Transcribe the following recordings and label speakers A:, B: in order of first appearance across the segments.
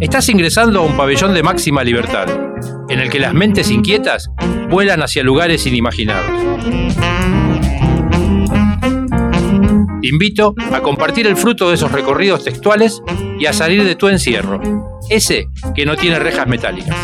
A: Estás ingresando a un pabellón de máxima libertad, en el que las mentes inquietas vuelan hacia lugares inimaginados. Te invito a compartir el fruto de esos recorridos textuales y a salir de tu encierro, ese que no tiene rejas metálicas.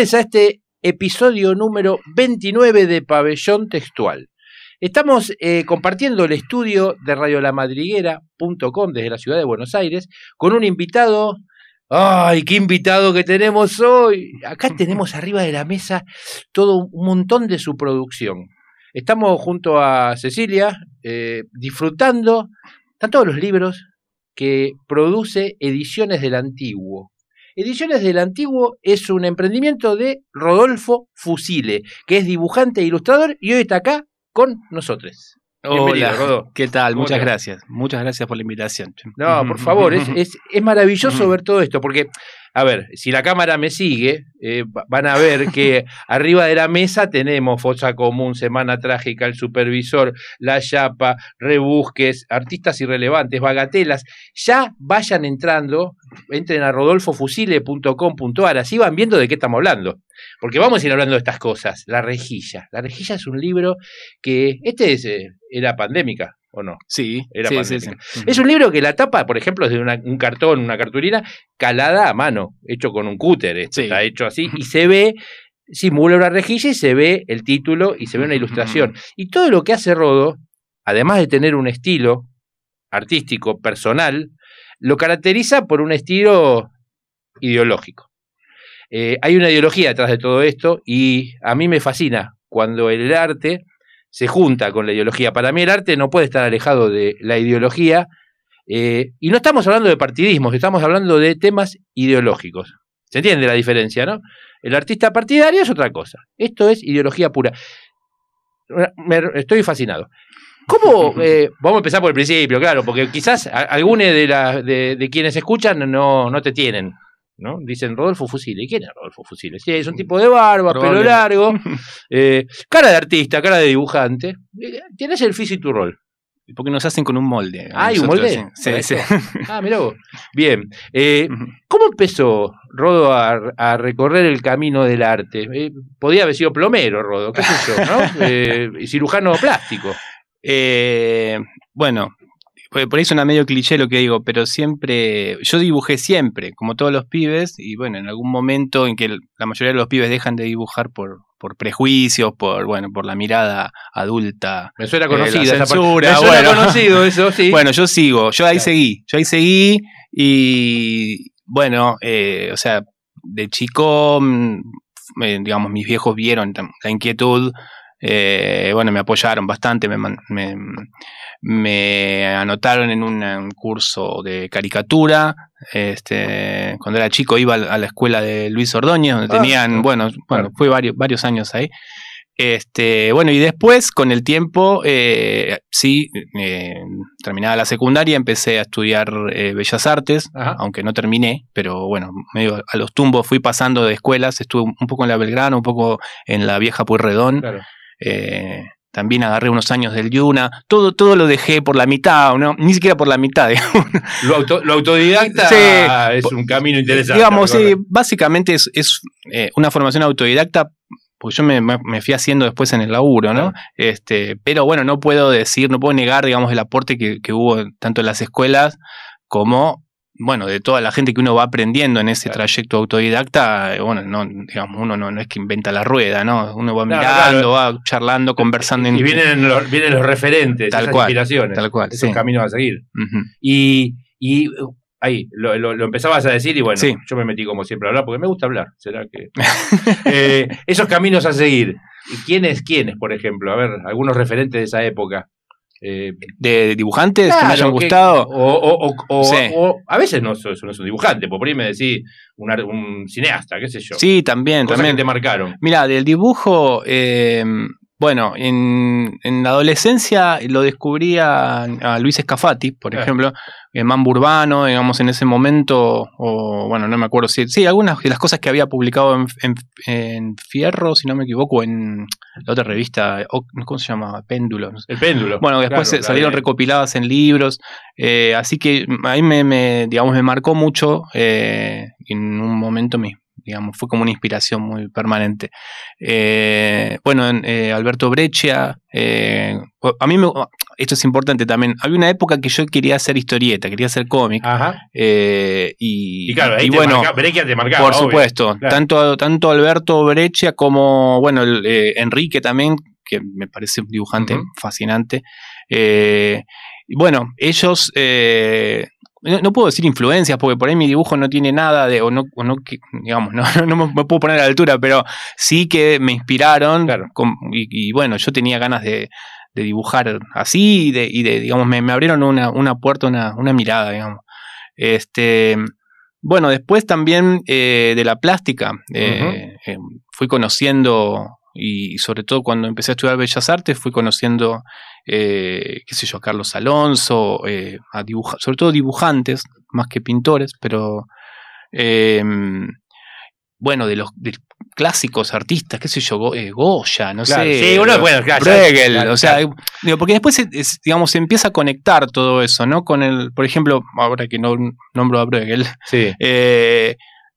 A: A este episodio número 29 de Pabellón Textual. Estamos eh, compartiendo el estudio de radiolamadriguera.com desde la ciudad de Buenos Aires con un invitado. ¡Ay, qué invitado que tenemos hoy! Acá tenemos arriba de la mesa todo un montón de su producción. Estamos junto a Cecilia eh, disfrutando de todos los libros que produce Ediciones del Antiguo. Ediciones del Antiguo es un emprendimiento de Rodolfo Fusile, que es dibujante e ilustrador y hoy está acá con nosotros.
B: Hola, Rodo. ¿Qué tal? Muchas gracias. Muchas gracias por la invitación.
A: No, por favor, es, es, es maravilloso ver todo esto, porque a ver, si la cámara me sigue, eh, van a ver que arriba de la mesa tenemos Fosa Común, Semana Trágica, El Supervisor, La Chapa, Rebusques, Artistas Irrelevantes, Bagatelas. Ya vayan entrando, entren a rodolfofusile.com.ar, así van viendo de qué estamos hablando. Porque vamos a ir hablando de estas cosas. La rejilla. La rejilla es un libro que, este es, eh, era pandémica, ¿O no?
B: Sí,
A: Era
B: sí, sí,
A: Es un libro que la tapa, por ejemplo, es de un cartón, una cartulina, calada a mano, hecho con un cúter. Está hecho así y se ve, simula una rejilla y se ve el título y se ve una ilustración. Y todo lo que hace Rodo, además de tener un estilo artístico, personal, lo caracteriza por un estilo ideológico. Eh, hay una ideología detrás de todo esto y a mí me fascina cuando el arte se junta con la ideología. Para mí el arte no puede estar alejado de la ideología. Eh, y no estamos hablando de partidismos, estamos hablando de temas ideológicos. ¿Se entiende la diferencia, no? El artista partidario es otra cosa. Esto es ideología pura. estoy fascinado. ¿Cómo? Eh, vamos a empezar por el principio, claro, porque quizás algunos de, de, quienes escuchan no, no te tienen. ¿No? Dicen Rodolfo Fusile. ¿Quién es Rodolfo Fusile? Sí, es un tipo de barba, pelo largo, eh, cara de artista, cara de dibujante. Eh, tienes el físico y tu rol.
B: Porque nos hacen con un molde.
A: Ah, ¿hay un molde? Sí, sí. Ah, mira vos. Bien. Eh, ¿Cómo empezó Rodo a, recorrer el camino del arte? Eh, podía haber sido plomero, Rodo, qué sé yo, ¿no? Cirujano plástico.
B: bueno, por ahí suena medio cliché lo que digo, pero siempre, yo dibujé siempre, como todos los pibes, y bueno, en algún momento en que la mayoría de los pibes dejan de dibujar por, por prejuicios, por bueno, por la mirada adulta.
A: Me suena conocida
B: esa censura.
A: Me suena conocido eso, sí.
B: Bueno, yo sigo, yo ahí seguí, yo ahí seguí y bueno, eh, o sea, de chico, mm, digamos, mis viejos vieron la inquietud, eh, bueno, me apoyaron bastante, me, me, me anotaron en un, curso de caricatura. Este, cuando era chico iba a la escuela de Luis Ordóñez, donde ah, tenían, bueno, bueno, fue varios, varios años ahí. Este, bueno, y después, con el tiempo, eh, sí, eh, terminada la secundaria, empecé a estudiar eh, Bellas Artes, aunque no terminé, pero bueno, medio a los tumbos fui pasando de escuelas, estuve un poco en la Belgrano, un poco en la vieja Pueyrredón. Claro también agarré unos años del Yuna, todo, todo lo dejé por la mitad, ¿no? ni siquiera por la mitad.
A: Lo, autodidacta es un camino interesante.
B: Digamos, sí, básicamente es, eh, una formación autodidacta, porque yo me, fui haciendo después en el laburo, ¿no? Este, pero bueno, no puedo decir, no puedo negar, digamos, el aporte que, que hubo tanto en las escuelas como bueno, de toda la gente que uno va aprendiendo en ese trayecto autodidacta, eh, bueno, no, digamos, uno no, no es que inventa la rueda, ¿no? Uno va mirando, va charlando, conversando.
A: Y vienen los, vienen los referentes,
B: tal
A: esas
B: cual,
A: inspiraciones.
B: Tal cual.
A: Es un camino a seguir. Y, y ahí, lo, lo, empezabas a decir y bueno, yo me metí como siempre a hablar porque me gusta hablar. ¿Será que...? Eh, esos caminos a seguir. ¿Quiénes, quiénes, por ejemplo? A ver, algunos referentes de esa época.
B: Eh, de dibujantes que me hayan gustado.
A: O, a veces no, no es un dibujante, por ahí me decís un, cineasta, qué sé yo.
B: Sí, también, también.
A: te marcaron.
B: Mira, del dibujo, eh, bueno, en, en, la adolescencia lo descubrí a, Luis Escafati, por ejemplo, en Mambo Urbano, digamos, en ese momento, o bueno, no me acuerdo si. Sí, algunas de las cosas que había publicado en, en, Fierro, si no me equivoco, en la otra revista, ¿cómo se llama? Péndulo.
A: El péndulo.
B: Bueno, después salieron recopiladas en libros, eh, así que ahí me, me, digamos, me marcó mucho. Eh, en un momento mi, digamos, fue como una inspiración muy permanente. Eh, bueno, eh, Alberto Breccia, eh, a mí me, esto es importante también, había una época que yo quería hacer historieta, quería hacer cómic. y,
A: y, claro, ahí bueno, te marcaba,
B: por supuesto, tanto, tanto Alberto Breccia como, bueno, Enrique también, que me parece un dibujante fascinante. y bueno, ellos no, puedo decir influencias, porque por ahí mi dibujo no tiene nada de, o no, no digamos, no, no, me puedo poner a la altura, pero sí que me inspiraron. y, bueno, yo tenía ganas de, dibujar así y de, y de digamos, me, abrieron una, una puerta, una, una, mirada, digamos. Este, bueno, después también eh, de la plástica, eh, eh, fui conociendo y sobre todo cuando empecé a estudiar Bellas Artes fui conociendo, eh, qué sé yo, a Carlos Alonso, eh, a sobre todo dibujantes, más que pintores, pero em, bueno, de los clásicos artistas, qué sé yo, eh, Goya, no sé.
A: Sí, uno bueno,
B: claro, o sea, porque después, digamos, se empieza a conectar todo eso, ¿no? Con el, por ejemplo, ahora que no nombro a Bruegel,
A: sí.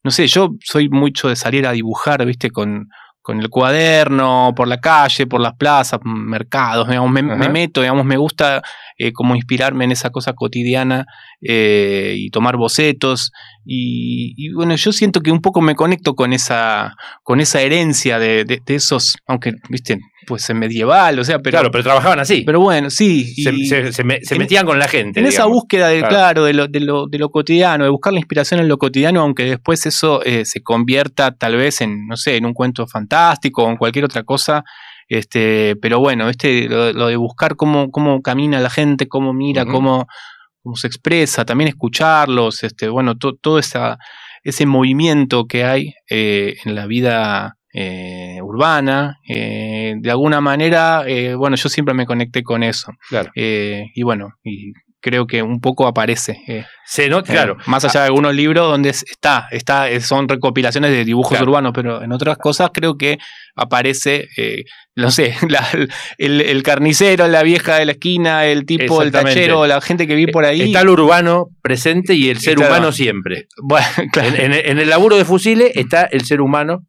B: no sé, yo soy mucho de salir a dibujar, viste, con con el cuaderno, por la calle, por las plazas, mercados, digamos, me, meto, digamos, me gusta eh, como inspirarme en esa cosa cotidiana eh, y tomar bocetos. Y, bueno, yo siento que un poco me conecto con esa, con esa herencia de, de, esos, aunque, viste, pues en medieval, o sea, pero...
A: Claro, pero trabajaban así.
B: Pero bueno, sí.
A: Se, metían con la gente.
B: En esa búsqueda, de, claro, de, lo, de, lo, de, lo, cotidiano, de buscar la inspiración en lo cotidiano, aunque después eso eh, se convierta tal vez en, no sé, en un cuento fantástico o en cualquier otra cosa. Este, pero bueno, este, lo, de buscar cómo, cómo camina la gente, cómo mira, cómo, cómo se expresa, también escucharlos, este, bueno, todo esa, ese movimiento que hay eh, en la vida eh, urbana. Eh, de alguna manera, eh, bueno, yo siempre me conecté con eso.
A: Claro.
B: y bueno, y creo que un poco aparece.
A: Se nota, claro.
B: Más allá de algunos libros donde está, está, son recopilaciones de dibujos urbanos, pero en otras cosas creo que aparece, no sé, el, carnicero, la vieja de la esquina, el tipo, el tachero, la gente que vive por ahí.
A: Está el urbano presente y el ser humano siempre. Bueno, en, en, el laburo de fusiles está el ser humano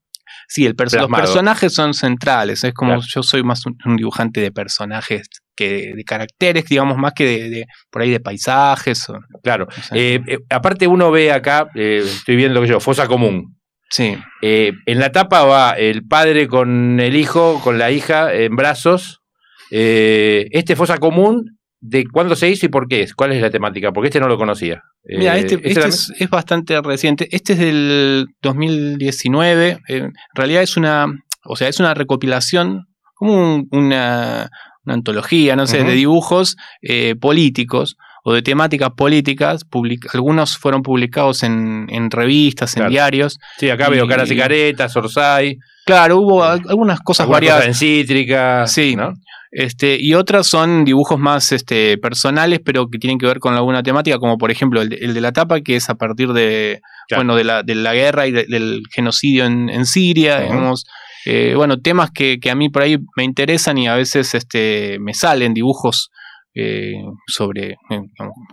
B: Sí, el los personajes son centrales. Es como yo soy más un, dibujante de personajes que de, caracteres, digamos, más que de, por ahí de paisajes.
A: claro. Eh, eh, aparte uno ve acá, eh, estoy viendo que yo, fosa común.
B: Sí.
A: en la tapa va el padre con el hijo, con la hija en brazos. este fosa común de cuándo se hizo y por qué es, cuál es la temática, porque este no lo conocía.
B: Mira, este, ¿este, este es, bastante reciente. Este es del 2019. En realidad es una, o sea, es una recopilación, como una, antología, no sé, de dibujos eh, políticos o de temáticas políticas. algunos fueron publicados en, revistas, en diarios.
A: Sí, acá veo Caras y Caretas, Orsay.
B: Claro, hubo algunas cosas variadas.
A: en cítrica.
B: Sí, ¿no? Este, y otras son dibujos más este, personales, pero que tienen que ver con alguna temática, como por ejemplo el de, la tapa, que es a partir de, bueno, de, la, de la guerra y del genocidio en, Siria, digamos. Eh, bueno, temas que, que, a mí por ahí me interesan y a veces este, me salen dibujos eh, sobre eh,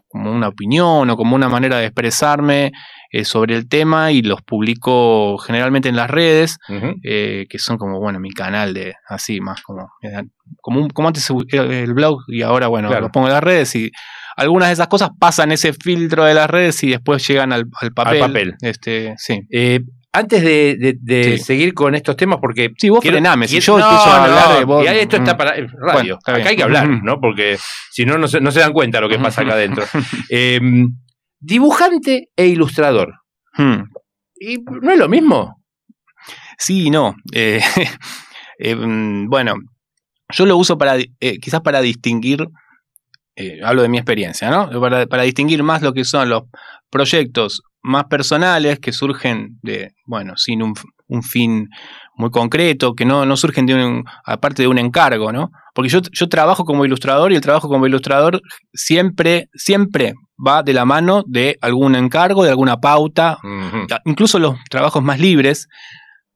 B: como una opinión o como una manera de expresarme eh, sobre el tema y los publico generalmente en las redes, que son como, bueno, mi canal de así, más como, como, como antes el blog y ahora, bueno, lo pongo en las redes y algunas de esas cosas pasan ese filtro de las redes y después llegan al, papel.
A: papel.
B: Este, sí
A: antes de, seguir con estos temas, porque.
B: Sí, vos frename, si yo empiezo a hablar de vos.
A: Y esto está mm. para radio. Acá hay que hablar, ¿no? Porque si no, no se, dan cuenta lo que pasa acá adentro. Em, dibujante e ilustrador. Hmm. ¿Y no es lo mismo?
B: Sí y no. Eh, em, bueno, yo lo uso para eh, quizás para distinguir. Eh, hablo de mi experiencia, ¿no? Para, para distinguir más lo que son los proyectos más personales que surgen de, bueno, sin un, fin muy concreto, que no, no, surgen de un, aparte de un encargo, ¿no? Porque yo, yo trabajo como ilustrador y el trabajo como ilustrador siempre, siempre va de la mano de algún encargo, de alguna pauta, incluso los trabajos más libres,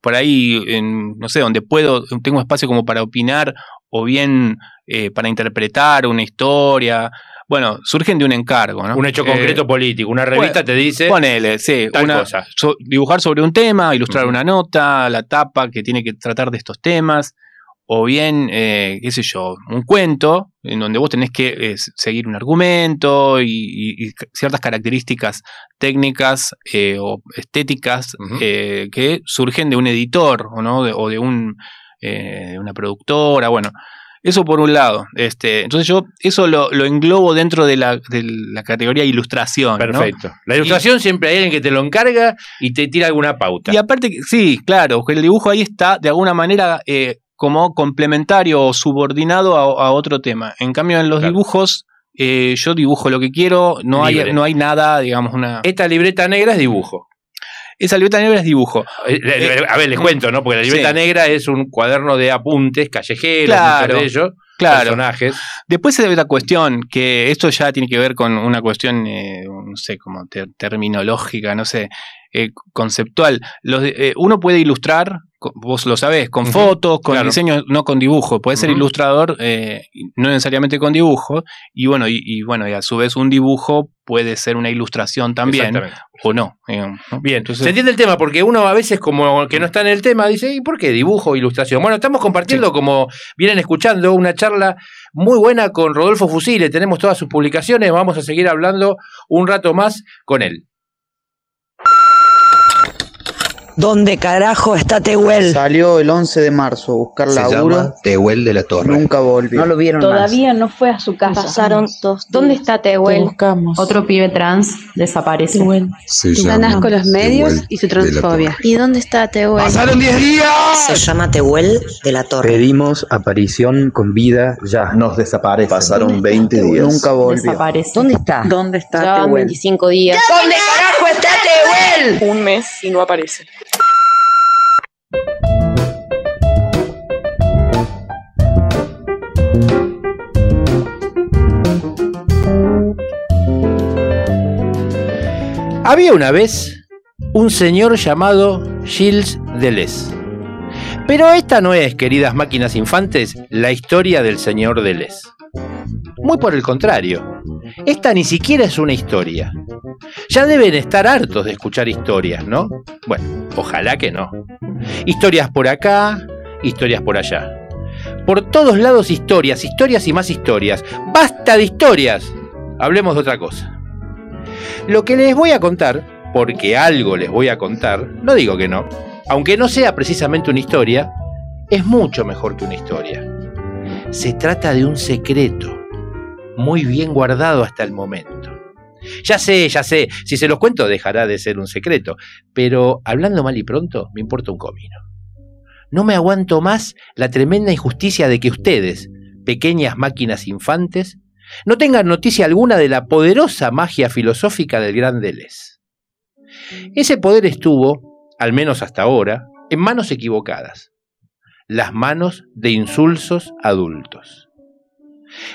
B: por ahí, en, no sé, donde puedo, tengo espacio como para opinar o bien eh, para interpretar una historia, bueno, surgen de un encargo, ¿no?
A: Un hecho concreto eh, político. Una revista te dice.
B: Ponele, sí. una, cosa. dibujar sobre un tema, ilustrar una nota, la tapa que tiene que tratar de estos temas. O bien, eh, qué sé yo, un cuento en donde vos tenés que eh, seguir un argumento y, ciertas características técnicas o estéticas que surgen de un editor o, ¿no? o de un, una productora. Bueno, eso por un lado. Este, entonces yo eso lo, englobo dentro de la, de la, categoría ilustración.
A: Perfecto. La ilustración siempre hay alguien que te lo encarga y te tira alguna pauta.
B: Y aparte, sí, claro, el dibujo ahí está de alguna manera eh, como complementario o subordinado a, otro tema. En cambio, en los dibujos... Eh, yo dibujo lo que quiero, no hay, no hay nada, digamos, una...
A: Esta libreta negra es dibujo.
B: Esa libreta negra es dibujo.
A: Eh, eh, a ver, les cuento, ¿no? Porque la libreta negra es un cuaderno de apuntes callejeros, claro, de ellos, personajes.
B: Después hay otra cuestión, que esto ya tiene que ver con una cuestión, eh, no sé, como terminológica, no sé, conceptual. uno puede ilustrar vos lo sabés, con fotos, con diseño, no con dibujo. Puede ser ilustrador, eh, no necesariamente con dibujo. Y bueno, y, bueno, y a su vez un dibujo puede ser una ilustración también, o no.
A: Bien, Entonces, se entiende el tema, porque uno a veces como que no está en el tema dice, ¿y por qué dibujo ilustración? Bueno, estamos compartiendo, como vienen escuchando, una charla muy buena con Rodolfo Fusile. Tenemos todas sus publicaciones, vamos a seguir hablando un rato más con él.
C: ¿Dónde carajo está Tehuel?
D: Salió el 11 de marzo a buscar Se laburo. Llama
E: Tehuel de la Torre.
D: Nunca volvió.
C: No lo vieron
F: Todavía no fue a su casa.
C: Pasaron dos
F: ¿Dónde está Tehuel?
G: Otro pibe trans desaparece. Tehuel.
F: Se Ganas con los medios y su transfobia.
C: ¿Y dónde está Tehuel?
A: ¡Pasaron 10 días!
C: Se llama Tehuel de la Torre.
E: Pedimos aparición con vida ya. Nos desaparece. Pasaron 20 días.
D: Nunca volvió.
C: Desaparece. ¿Dónde está?
F: ¿Dónde está ya Tehuel? 25 días.
C: ¿Dónde carajo está Tehuel?
F: Un mes y no aparece.
A: Había una vez un señor llamado Gilles Deleuze. Pero esta no es, queridas máquinas infantes, la historia del señor Deleuze. Muy por el contrario, esta ni siquiera es una historia. Ya deben estar hartos de escuchar historias, ¿no? Bueno, ojalá que no. Historias por acá, historias por allá. Por todos lados historias, historias y más historias. ¡Basta de historias! Hablemos de otra cosa. Lo que les voy a contar, porque algo les voy a contar, no digo que no, aunque no sea precisamente una historia, es mucho mejor que una historia. Se trata de un secreto, muy bien guardado hasta el momento. Ya sé, ya sé, si se los cuento dejará de ser un secreto, pero hablando mal y pronto, me importa un comino. No me aguanto más la tremenda injusticia de que ustedes, pequeñas máquinas infantes, no tengan noticia alguna de la poderosa magia filosófica del gran Deleuze. Ese poder estuvo, al menos hasta ahora, en manos equivocadas, las manos de insulsos adultos.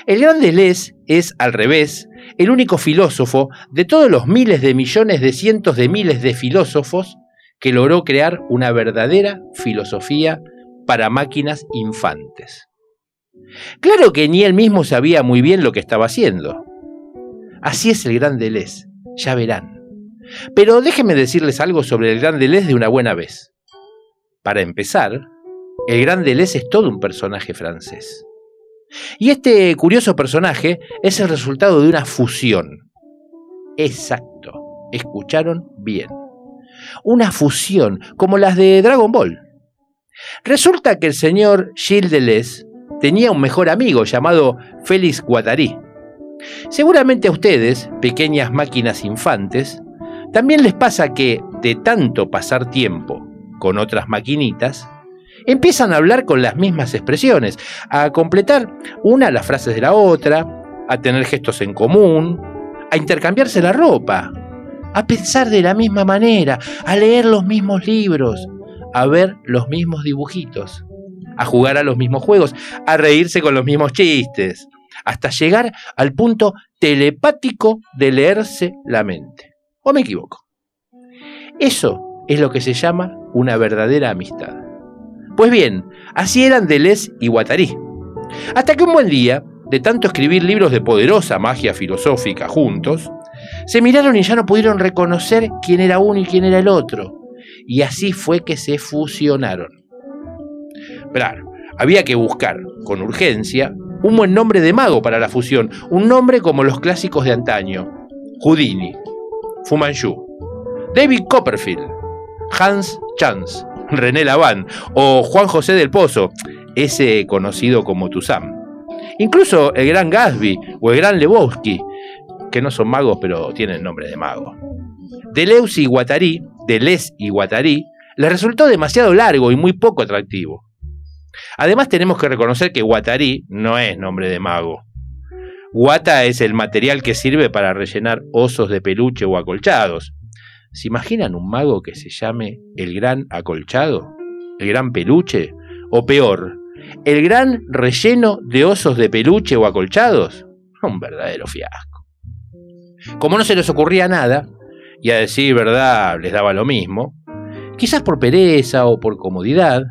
A: El gran Deleuze es, al revés, el único filósofo de todos los miles de millones de cientos de miles de filósofos que logró crear una verdadera filosofía para máquinas infantes. Claro que ni él mismo sabía muy bien lo que estaba haciendo. Así es el gran Deleuze, ya verán. Pero déjenme decirles algo sobre el gran Deleuze de una buena vez. Para empezar, el gran Deleuze es todo un personaje francés. Y este curioso personaje es el resultado de una fusión. Exacto, escucharon bien. Una fusión, como las de Dragon Ball. Resulta que el señor Gilles Deleuze tenía un mejor amigo llamado Félix Guattari. Seguramente a ustedes, pequeñas máquinas infantes, también les pasa que, de tanto pasar tiempo con otras maquinitas, empiezan a hablar con las mismas expresiones, a completar una las frases de la otra, a tener gestos en común, a intercambiarse la ropa, a pensar de la misma manera, a leer los mismos libros, a ver los mismos dibujitos, a jugar a los mismos juegos, a reírse con los mismos chistes, hasta llegar al punto telepático de leerse la mente. ¿O me equivoco? Eso es lo que se llama una verdadera amistad. Pues bien, así eran Deleuze y Guattari. Hasta que un buen día, de tanto escribir libros de poderosa magia filosófica juntos, se miraron y ya no pudieron reconocer quién era uno y quién era el otro. Y así fue que se fusionaron. Claro, había que buscar, con urgencia, un buen nombre de mago para la fusión, un nombre como los clásicos de antaño. Houdini, Fu Manchu, David Copperfield, Hans Chance, René Laván o Juan José del Pozo, ese conocido como Tuzam. Incluso el gran Gatsby o el gran Lebowski, que no son magos pero tienen nombre de mago. Deleuze y Guattari, Deleuze y Guattari, les resultó demasiado largo y muy poco atractivo. Además tenemos que reconocer que Guattari no es nombre de mago. Guata es el material que sirve para rellenar osos de peluche o acolchados. ¿Se imaginan un mago que se llame el gran acolchado? ¿El gran peluche? O peor, el gran relleno de osos de peluche o acolchados? Un verdadero fiasco. Como no se les ocurría nada, y a decir verdad les daba lo mismo, quizás por pereza o por comodidad,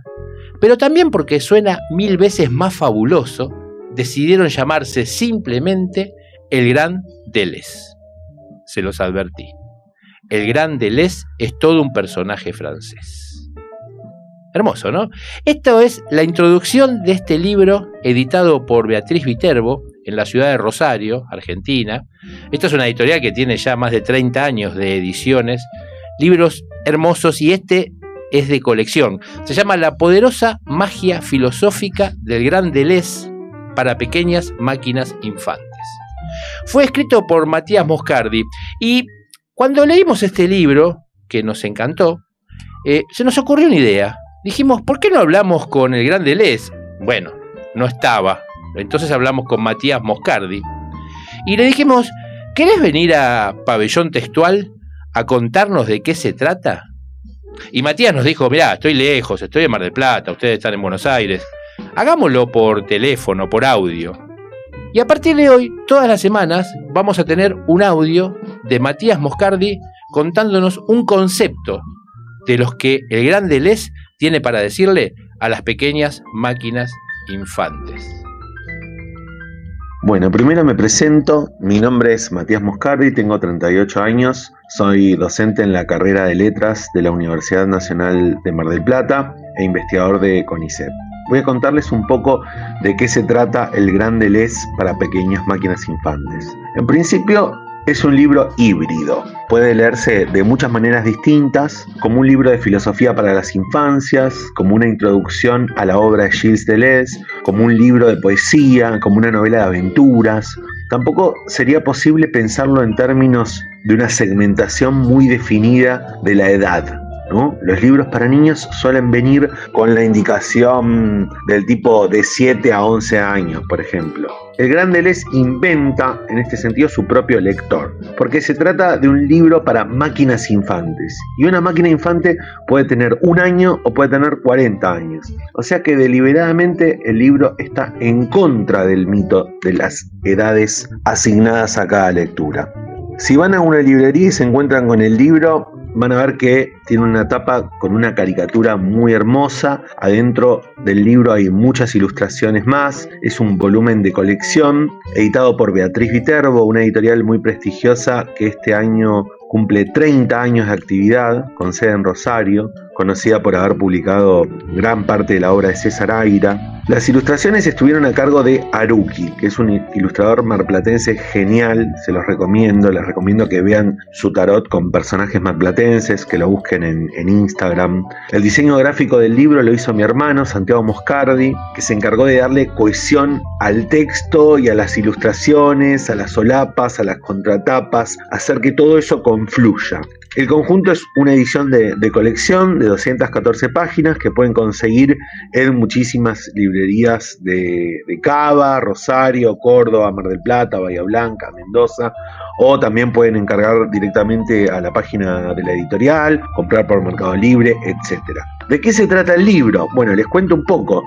A: pero también porque suena mil veces más fabuloso, decidieron llamarse simplemente el Gran Deleuze. Se los advertí. El Gran Deleuze es todo un personaje francés. Hermoso, ¿no? Esto es la introducción de este libro editado por Beatriz Viterbo en la ciudad de Rosario, Argentina. Esta es una editorial que tiene ya más de 30 años de ediciones, libros hermosos y este es de colección. Se llama La poderosa magia filosófica del Gran Deleuze para pequeñas máquinas infantes. Fue escrito por Matías Moscardi y cuando leímos este libro, que nos encantó, eh, se nos ocurrió una idea. Dijimos, ¿por qué no hablamos con el gran Deleuze? Bueno, no estaba. Entonces hablamos con Matías Moscardi. Y le dijimos, ¿querés venir a Pabellón Textual a contarnos de qué se trata? Y Matías nos dijo, mirá, estoy lejos, estoy en Mar del Plata, ustedes están en Buenos Aires. Hagámoslo por teléfono, por audio. Y a partir de hoy, todas las semanas, vamos a tener un audio de Matías Moscardi contándonos un concepto de los que el gran Deleuze tiene para decirle a las pequeñas máquinas infantes.
H: Bueno, primero me presento, mi nombre es Matías Moscardi, tengo 38 años, soy docente en la carrera de letras de la Universidad Nacional de Mar del Plata e investigador de CONICET. Voy a contarles un poco de qué se trata el Gran Deleuze para pequeñas máquinas infantes. En principio, es un libro híbrido. Puede leerse de muchas maneras distintas, como un libro de filosofía para las infancias, como una introducción a la obra de Gilles Deleuze, como un libro de poesía, como una novela de aventuras. Tampoco sería posible pensarlo en términos de una segmentación muy definida de la edad. Los libros para niños suelen venir con la indicación del tipo de 7 a 11 años, por ejemplo. El Gran Deleuze inventa en este sentido su propio lector, porque se trata de un libro para máquinas infantes. Y una máquina infante puede tener un año o puede tener 40 años. O sea que deliberadamente el libro está en contra del mito de las edades asignadas a cada lectura. Si van a una librería y se encuentran con el libro, van a ver que tiene una tapa con una caricatura muy hermosa. Adentro del libro hay muchas ilustraciones más. Es un volumen de colección editado por Beatriz Viterbo, una editorial muy prestigiosa que este año cumple 30 años de actividad con sede en Rosario, conocida por haber publicado gran parte de la obra de César Aira. Las ilustraciones estuvieron a cargo de Aruki, que es un ilustrador marplatense genial, se los recomiendo, les recomiendo que vean su tarot con personajes marplatenses, que lo busquen en, en Instagram. El diseño gráfico del libro lo hizo mi hermano, Santiago Moscardi, que se encargó de darle cohesión al texto y a las ilustraciones, a las solapas, a las contratapas, hacer que todo eso confluya. El conjunto es una edición de, colección de 214 páginas que pueden conseguir en muchísimas librerías de, de, Cava, Rosario, Córdoba, Mar del Plata, Bahía Blanca, Mendoza, o también pueden encargar directamente a la página de la editorial, comprar por Mercado Libre, etc. ¿De qué se trata el libro? Bueno, les cuento un poco.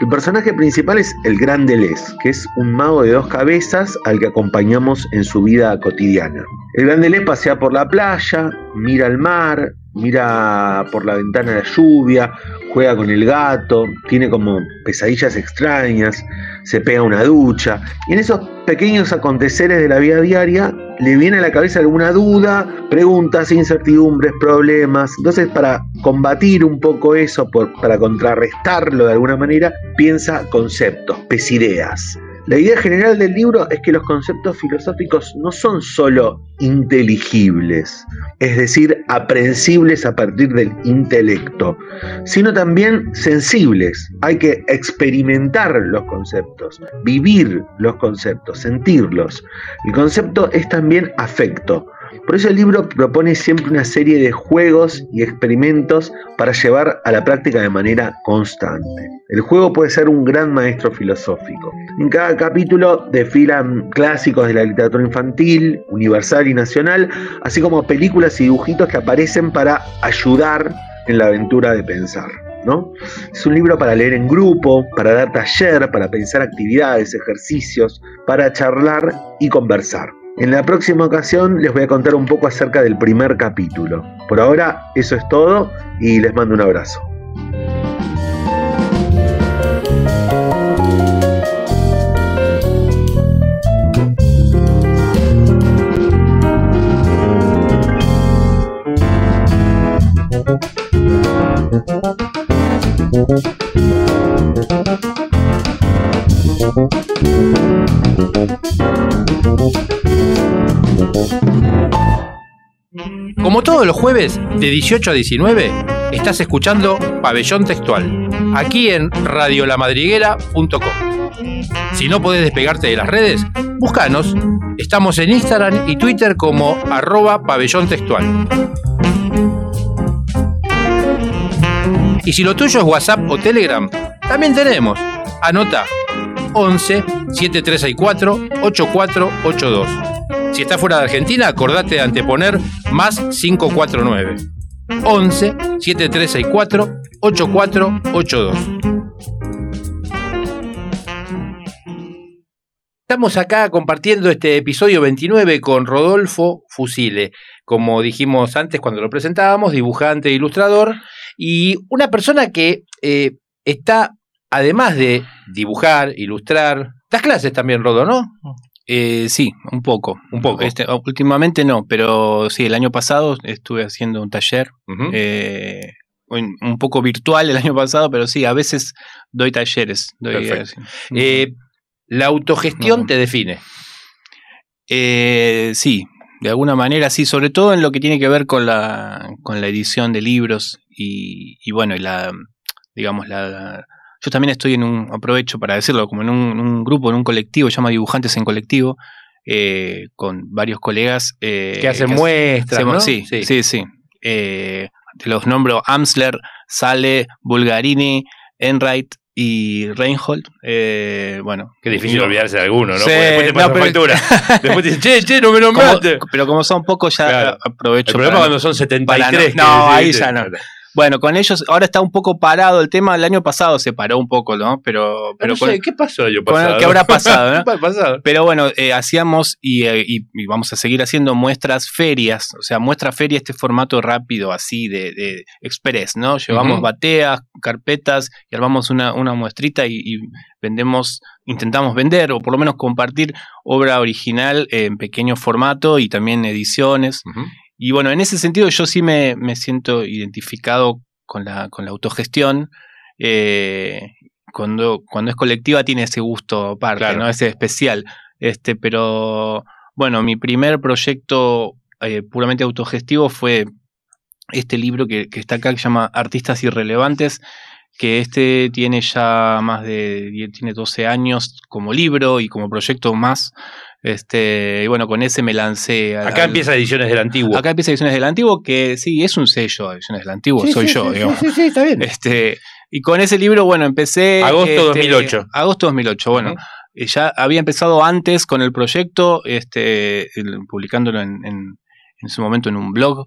H: El personaje principal es el Gran Deleuze, que es un mago de dos cabezas al que acompañamos en su vida cotidiana. El Gran Deleuze pasea por la playa, mira al mar, mira por la ventana la lluvia, juega con el gato, tiene como pesadillas extrañas, se pega una ducha. Y en esos pequeños aconteceres de la vida diaria le viene a la cabeza alguna duda, preguntas, incertidumbres, problemas. Entonces, para combatir un poco eso, para contrarrestarlo de alguna manera, piensa conceptos, pesideas. La idea general del libro es que los conceptos filosóficos no son solo inteligibles, es decir, aprensibles a partir del intelecto, sino también sensibles. Hay que experimentar los conceptos, vivir los conceptos, sentirlos. El concepto es también afecto. Por eso el libro propone siempre una serie de juegos y experimentos para llevar a la práctica de manera constante. El juego puede ser un gran maestro filosófico. En cada capítulo desfilan clásicos de la literatura infantil, universal y nacional, así como películas y dibujitos que aparecen para ayudar en la aventura de pensar. Es un libro para leer en grupo, para dar taller, para pensar actividades, ejercicios, para charlar y conversar. En la próxima ocasión les voy a contar un poco acerca del primer capítulo. Por ahora eso es todo y les mando un abrazo.
A: Como todos los jueves, de 18 a 19, estás escuchando Pabellón Textual, aquí en radiolamadriguera.com. Si no podés despegarte de las redes, búscanos. Estamos en Instagram y Twitter como arroba pabellón textual. Y si lo tuyo es WhatsApp o Telegram, también tenemos. Anota 11 7364 8482. Si estás fuera de Argentina, acordate de anteponer más 549. 11 7364 8482. estamos acá compartiendo este episodio 29 con Rodolfo Fusile, como dijimos antes cuando lo presentábamos, dibujante e ilustrador, y una persona que eh, está, además de dibujar, ilustrar, das clases también, Rodo, ¿no?
B: Eh, sí, un poco.
A: Un poco.
B: Este, últimamente no, pero sí, el año pasado estuve haciendo un taller. eh, un, un poco virtual el año pasado, pero sí, a veces doy talleres. Doy,
A: Perfecto. Eh, ¿La autogestión te define?
B: Eh, sí, de alguna manera sí, sobre todo en lo que tiene que ver con la, con la edición de libros y, y bueno, y la, digamos, la, yo también estoy en un, aprovecho para decirlo, como en un, grupo, en un colectivo, se llama Dibujantes en Colectivo, eh, con varios colegas. eh,
A: Que hacen
B: hace-
A: muestras,
B: hacemos-
A: ¿no?
B: Sí, sí, sí. Eh, te los nombro Amsler, Sale, Bulgarini, Enright y Reinhold. Eh, bueno,
A: Qué difícil olvidarse de alguno, ¿no?
B: Sí,
A: Porque después te
B: no,
A: pasan
B: pero-
A: factura. después te dicen, che, che, no me
B: como-
A: nombraste.
B: pero como son pocos, ya
A: Claro.
B: aprovecho.
A: El problema
B: para-
A: cuando son
B: para
A: 73.
B: no,
A: que
B: no,
A: decís,
B: ahí ya no. Bueno, con ellos ahora está un poco parado el tema. El año pasado se paró un poco, ¿no? Pero,
A: Pero
B: pero
A: no
B: con-
A: sé, ¿qué pasó el año pasado?
B: ¿qué habrá pasado, no?
A: ¿Qué habrá pasado?
B: Pero bueno, eh, hacíamos y, eh, y- y vamos a seguir haciendo muestras ferias, o sea, muestra feria, este formato rápido, así de, de express, ¿no? Llevamos bateas, carpetas y armamos una, una muestrita y, y vendemos, intentamos vender o por lo menos compartir obra original en pequeño formato y también ediciones. Y bueno, en ese sentido yo sí me, me siento identificado con la, con la autogestión. eh, cuando, cuando es colectiva tiene ese gusto aparte,
A: Claro.
B: ¿no? Ese especial. Este, pero bueno, mi primer proyecto eh, puramente autogestivo fue este libro que, que está acá que se llama Artistas Irrelevantes, que este tiene ya más de tiene 12 años como libro y como proyecto más. Este, y bueno, con ese me lancé. al-
A: Acá empieza Ediciones del Antiguo.
B: Acá empieza Ediciones del Antiguo, que sí, es un sello de Ediciones del Antiguo,
A: Sí,
B: soy
A: sí,
B: yo,
A: sí,
B: digamos.
A: Sí, sí, está bien.
B: Este, y con ese libro, bueno, empecé.
A: Agosto
B: este,
A: 2008.
B: Agosto 2008, bueno.
A: Ujú.
B: eh, Ya había empezado antes con el proyecto, este, publicándolo en, en- en su momento en un blog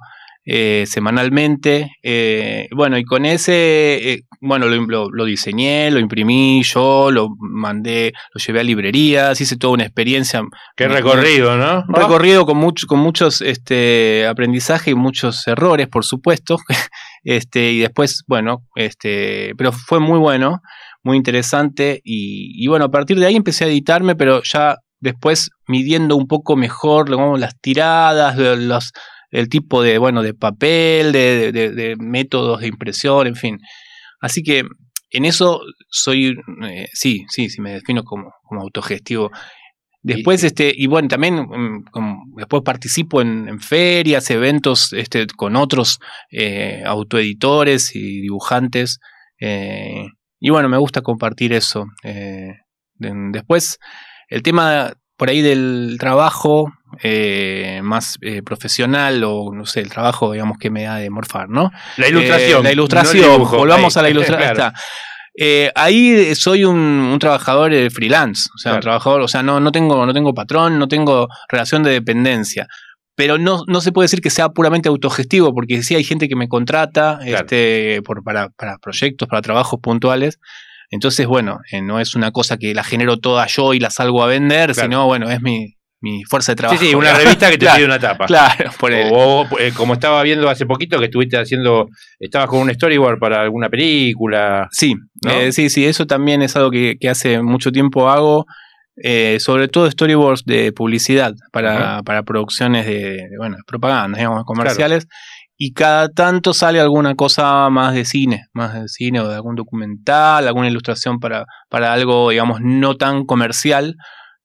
B: eh, semanalmente. eh, bueno, y con ese, eh, bueno, lo, lo- lo diseñé, lo imprimí yo, lo mandé, lo llevé a librerías, hice toda una experiencia
A: Qué recorrido, ¿no?
B: un recorrido con, mucho, con muchos este, aprendizajes y muchos errores, por supuesto. este, y después, bueno, este, pero fue muy bueno, muy interesante. Y, y bueno, a partir de ahí empecé a editarme, pero ya después midiendo un poco mejor digamos, las tiradas, lo- los, el tipo de, bueno, de papel, de, de- de métodos de impresión, en fin. Así que en eso soy, eh, sí, sí, sí, me defino como, como autogestivo. Después, este, y bueno, también mm, como- después participo en, en ferias, eventos este, con otros eh, autoeditores y dibujantes. eh, y bueno, me gusta compartir eso. eh, de- después, el tema por ahí del trabajo eh, más eh, profesional o no sé, el trabajo, digamos, que me da de morfar, ¿no?
A: La ilustración.
B: Eh, la ilustración.
A: no el dibujo.
B: Volvamos
A: Ahí,
B: a la ilustración.
A: claro.
B: Ahí soy un, un trabajador freelance, o sea,
A: Claro.
B: un trabajador, o sea, no, no tengo, no tengo patrón, no tengo relación de dependencia. Pero no, no se puede decir que sea puramente autogestivo, porque sí hay gente que me contrata
A: Claro.
B: este, por, para, para proyectos, para trabajos puntuales. Entonces, bueno, eh, no es una cosa que la genero toda yo y la salgo a vender,
A: Claro.
B: sino, bueno, es mi, mi fuerza de
A: Sí,
B: trabajo.
A: sí, una
B: digamos.
A: revista que te
B: Claro,
A: pide una tapa.
B: Claro, por el-
A: O, o, eh, como estaba viendo hace poquito que estuviste haciendo, estabas con un storyboard para alguna película.
B: Sí,
A: ¿no?
B: eh, sí, sí, eso también es algo que, que hace mucho tiempo hago, eh, sobre todo storyboards de publicidad para, para producciones de, de, bueno, propaganda, digamos, comerciales. Y cada tanto sale alguna cosa más de cine, más de cine o de algún documental, alguna ilustración para, para algo, digamos, no tan comercial.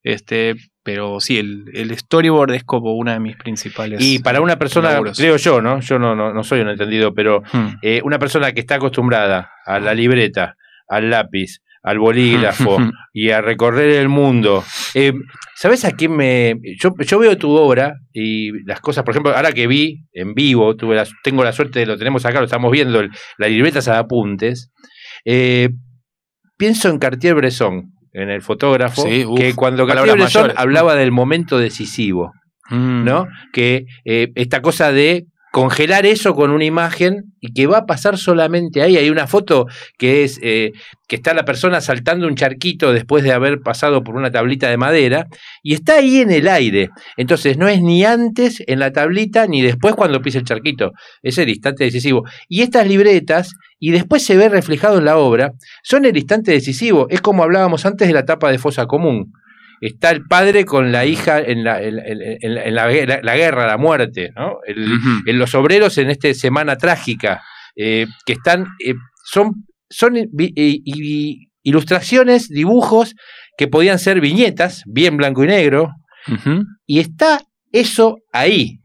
B: Este, pero sí, el, el storyboard es como una de mis principales.
A: Y para una persona,
B: laburos.
A: creo yo, ¿no? Yo no, no, no soy un entendido, pero
B: Hmm.
A: eh, una persona que está acostumbrada a la libreta, al lápiz, al bolígrafo y a recorrer el mundo. Eh, ¿Sabes a quién me.? Yo, yo veo tu obra y las cosas, por ejemplo, ahora que vi en vivo, tuve la- tengo la suerte de lo tenemos acá, lo estamos viendo, el- la libreta de apuntes. eh, pienso en Cartier-Bresson, en el fotógrafo,
B: Sí, uf,
A: que cuando
B: mayores.
A: hablaba del momento decisivo,
B: Mm.
A: ¿no? Que eh, esta cosa de congelar eso con una imagen y que va a pasar solamente ahí. Hay una foto que es eh, que está la persona saltando un charquito después de haber pasado por una tablita de madera y está ahí en el aire. Entonces no es ni antes en la tablita ni después cuando pisa el charquito. Es el instante decisivo. Y estas libretas, y después se ve reflejado en la obra, son el instante decisivo. Es como hablábamos antes de la tapa de fosa común está el padre con la hija en la, la, guerra, la muerte, ¿no? En los obreros en esta semana trágica, eh, que están, eh, son, son ilustraciones, dibujos que podían ser viñetas, bien blanco y negro, y está eso ahí,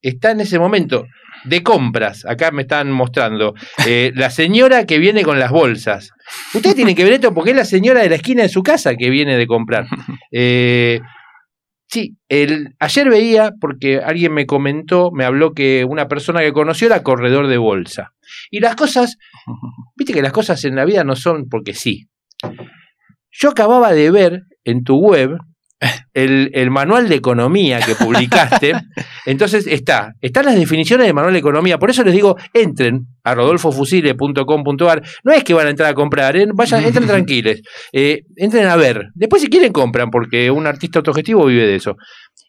A: está en ese momento de compras. Acá me están mostrando. Eh, la señora que viene con las bolsas. Ustedes tienen que ver esto porque es la señora de la esquina de su casa que viene de comprar. Eh, sí, el, ayer veía, porque alguien me comentó, me habló que una persona que conoció era corredor de bolsa. Y las cosas, viste que las cosas en la vida no son porque sí. Yo acababa de ver en tu web el, manual de economía que publicaste. Entonces está, están las definiciones del manual de economía. Por eso les digo, entren a rodolfofusile.com.ar. No es que van a entrar a comprar, ¿eh? vayan, entren tranquilos. Eh, entren a ver. Después si quieren compran, porque un artista autogestivo vive de eso.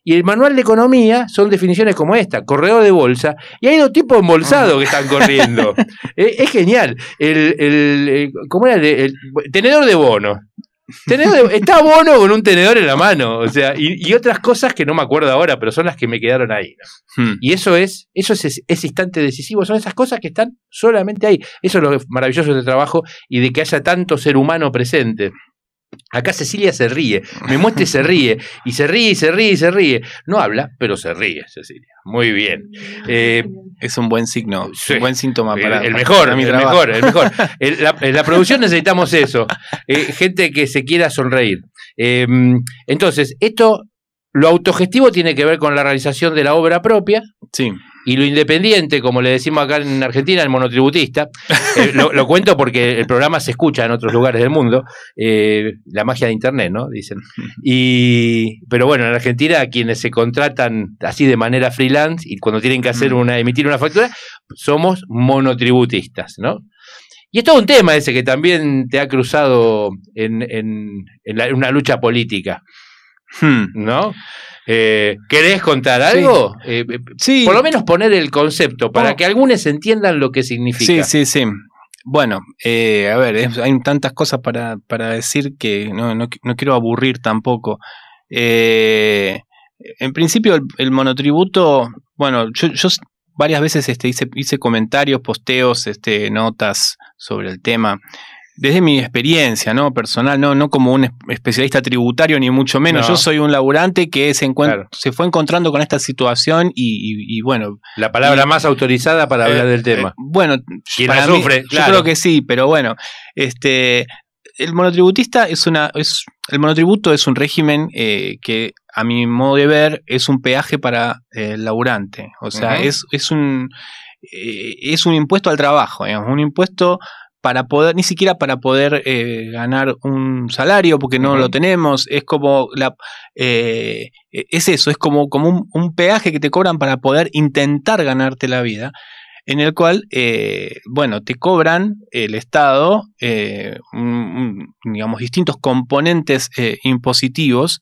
A: Y el manual de economía son definiciones como esta, corredor de bolsa, y hay dos tipos embolsados que están corriendo. Eh, es genial. El, el, ¿Cómo era? El, tenedor de bonos está Bono con un tenedor en la mano, o sea, y, otras cosas que no me acuerdo ahora, pero son las que me quedaron ahí. Hmm. Y eso es, eso es ese instante decisivo, son esas cosas que están solamente ahí. Eso es lo maravilloso del trabajo y de que haya tanto ser humano presente. Acá Cecilia se ríe, me muestra y se ríe, y se ríe y se ríe y se ríe. No habla, pero se ríe, Cecilia. Muy bien.
B: Eh, es un buen signo, un buen síntoma para
A: el mejor, mi el mejor, el mejor. en, la, producción necesitamos eso, eh, gente que se quiera sonreír. Em, entonces, esto, lo autogestivo tiene que ver con la realización de la obra propia.
B: Sí.
A: Y lo independiente, como le decimos acá en Argentina, el monotributista, eh, lo, cuento porque el programa se escucha en otros lugares del mundo, eh, la magia de Internet, ¿no? Dicen. Y, pero bueno, en Argentina quienes se contratan así de manera freelance y cuando tienen que hacer mm. una, emitir una factura, somos monotributistas, ¿no? Y es todo un tema ese que también te ha cruzado en, en, una lucha política, hmm. ¿no? Eh, ¿Querés contar algo? Eh, eh, sí. Por lo menos poner el concepto para que algunos entiendan lo que significa.
B: Sí, sí, sí. Bueno, a ver, hay tantas cosas para, para decir que no, no, quiero aburrir tampoco. en principio, el, monotributo, bueno, yo, yo varias veces este, hice, hice comentarios, posteos, este, notas sobre el tema desde mi experiencia ¿no? personal, no, no como un especialista tributario, ni mucho menos. Yo soy un laburante que se, se fue encontrando con esta situación y, bueno.
A: La palabra más autorizada para hablar del tema. Eh,
B: bueno, para sufre, yo creo que sí, pero bueno, este, el monotributista es una. Es, el monotributo es un régimen eh, que, a mi modo de ver, es un peaje para el laburante. O sea, es, es un. Eh, es un impuesto al trabajo, digamos, un impuesto para poder, ni siquiera para poder eh, ganar un salario, porque no lo tenemos, es como la eh, es eso, es como, como un, peaje que te cobran para poder intentar ganarte la vida, en el cual, eh, bueno, te cobran el Estado, digamos, distintos componentes impositivos,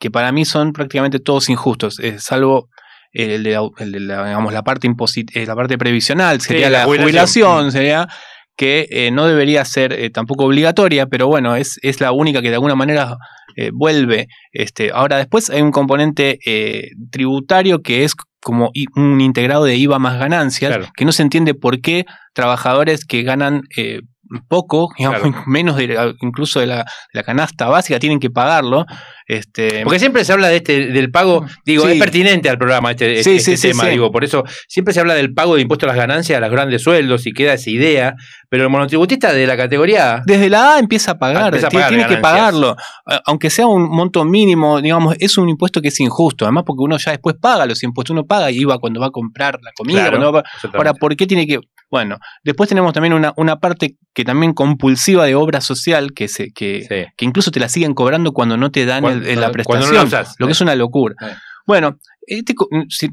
B: que para mí son prácticamente todos injustos, salvo el de, la, digamos, la parte la parte previsional, sería la, jubilación. sería que eh, no debería ser eh, tampoco obligatoria, pero bueno, es, es, la única que de alguna manera eh, vuelve. Este, ahora después hay un componente tributario que es como un integrado de IVA más ganancias, que no se entiende por qué trabajadores que ganan poco, menos de, incluso de la, la, canasta básica, tienen que pagarlo. Este,
A: Porque siempre se habla de este, del pago, digo, es pertinente al programa este, este, este tema, digo, por eso siempre se habla del pago de impuestos a las ganancias, a los grandes sueldos y queda esa idea, pero el monotributista de la categoría...
B: Desde la A empieza a pagar, tiene, que pagarlo, aunque sea un monto mínimo, digamos, es un impuesto que es injusto, además porque uno ya después paga los impuestos, uno paga y iba cuando va a comprar la comida, ahora, ¿por qué tiene que...? Bueno, después tenemos también una, una parte que también compulsiva de obra social, que, se, que, que incluso te la siguen cobrando cuando no te dan la prestación, lo que es una locura. Bueno, Este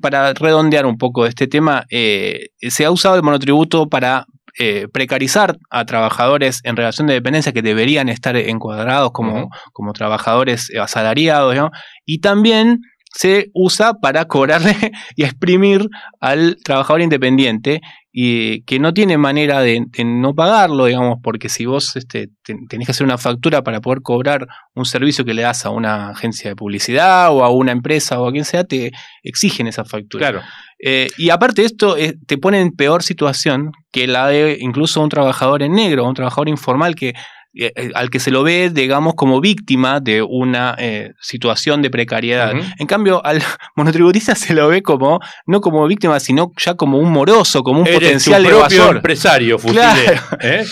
B: para redondear un poco este tema, eh, se ha usado el monotributo para eh, precarizar a trabajadores en relación de dependencia que deberían estar encuadrados como, como trabajadores asalariados, y también se usa para cobrarle y exprimir al trabajador independiente y que no tiene manera de, no pagarlo, digamos, porque si vos este, tenés que hacer una factura para poder cobrar un servicio que le das a una agencia de publicidad o a una empresa o a quien sea, te exigen esa factura.
A: Claro.
B: Eh, y aparte de esto, eh, te pone en peor situación que la de incluso un trabajador en negro, un trabajador informal que eh, eh, al que se lo ve, digamos, como víctima de una eh, situación de precariedad. En cambio, al monotributista se lo ve como, no como víctima, sino ya como un moroso, como un potencial
A: propio empresario,
B: claro.